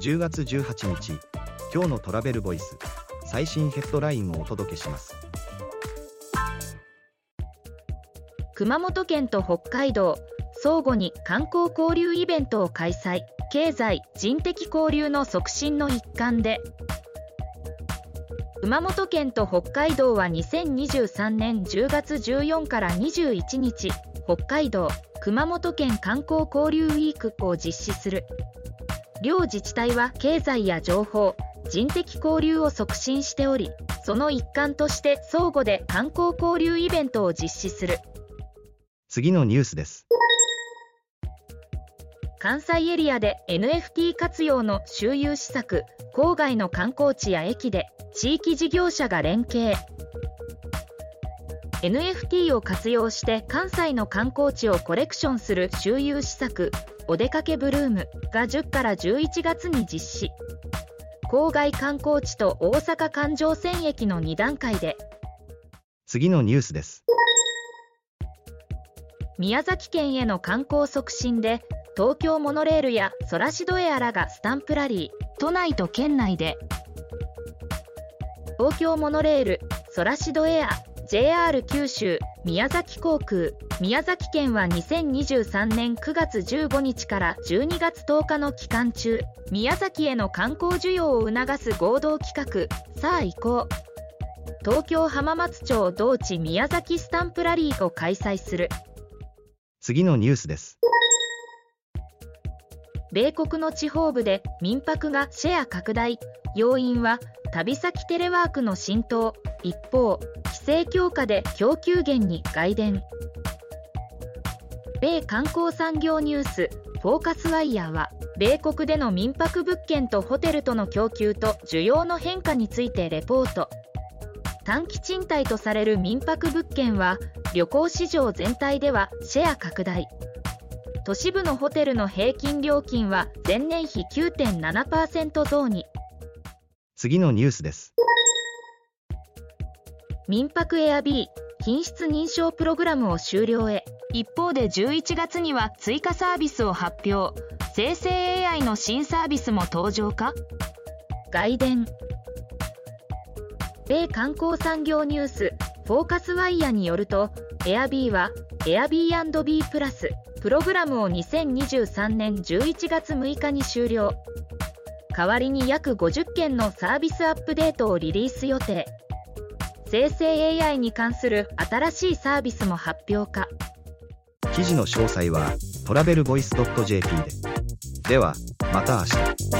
10月18日今日のトラベルボイス最新ヘッドラインをお届けします。熊本県と北海道相互に観光交流イベントを開催。経済人的交流の促進の一環で。熊本県と北海道は2023年10月14から21日北海道熊本県観光交流ウィークを実施する。両自治体は経済や情報人的交流を促進しておりその一環として相互で観光交流イベントを実施する。次のニュースです。関西エリアで NFT 活用の周遊施策郊外の観光地や駅で地域事業者が連携 NFT を活用して関西の観光地をコレクションする周遊施策お出かけブルームが10から11月に実施。郊外観光地と大阪環状線駅の2段階で。次のニュースです。宮崎県への観光促進で東京モノレールやソラシドエアらがスタンプラリー都内と県内で。東京モノレールソラシドエア JR 九州宮崎航空。宮崎県は2023年9月15日から12月10日の期間中宮崎への観光需要を促す合同企画さあ行こう。東京浜松町同地宮崎スタンプラリーを開催する。次のニュースです。米国の地方部で民泊がシェア拡大。要因は旅先テレワークの浸透。一方規制強化で供給源に外伝。米観光産業ニュース。フォーカスワイヤーは米国での民泊物件とホテルとの供給と需要の変化についてレポート。短期賃貸とされる民泊物件は旅行市場全体ではシェア拡大。都市部のホテルの平均料金は前年比9.7%増に。次のニュースです。民泊エアビー品質認証プログラムを終了へ。一方で11月には追加サービスを発表。生成 AI の新サービスも登場か？外伝。米観光産業ニュースフォーカスワイヤーによると Airb は Airbnb プラスプログラムを2023年11月6日に終了。代わりに約50件のサービスアップデートをリリース予定。生成 AI に関する新しいサービスも発表か。記事の詳細はトラベルボイス .jp で。ではまた明日。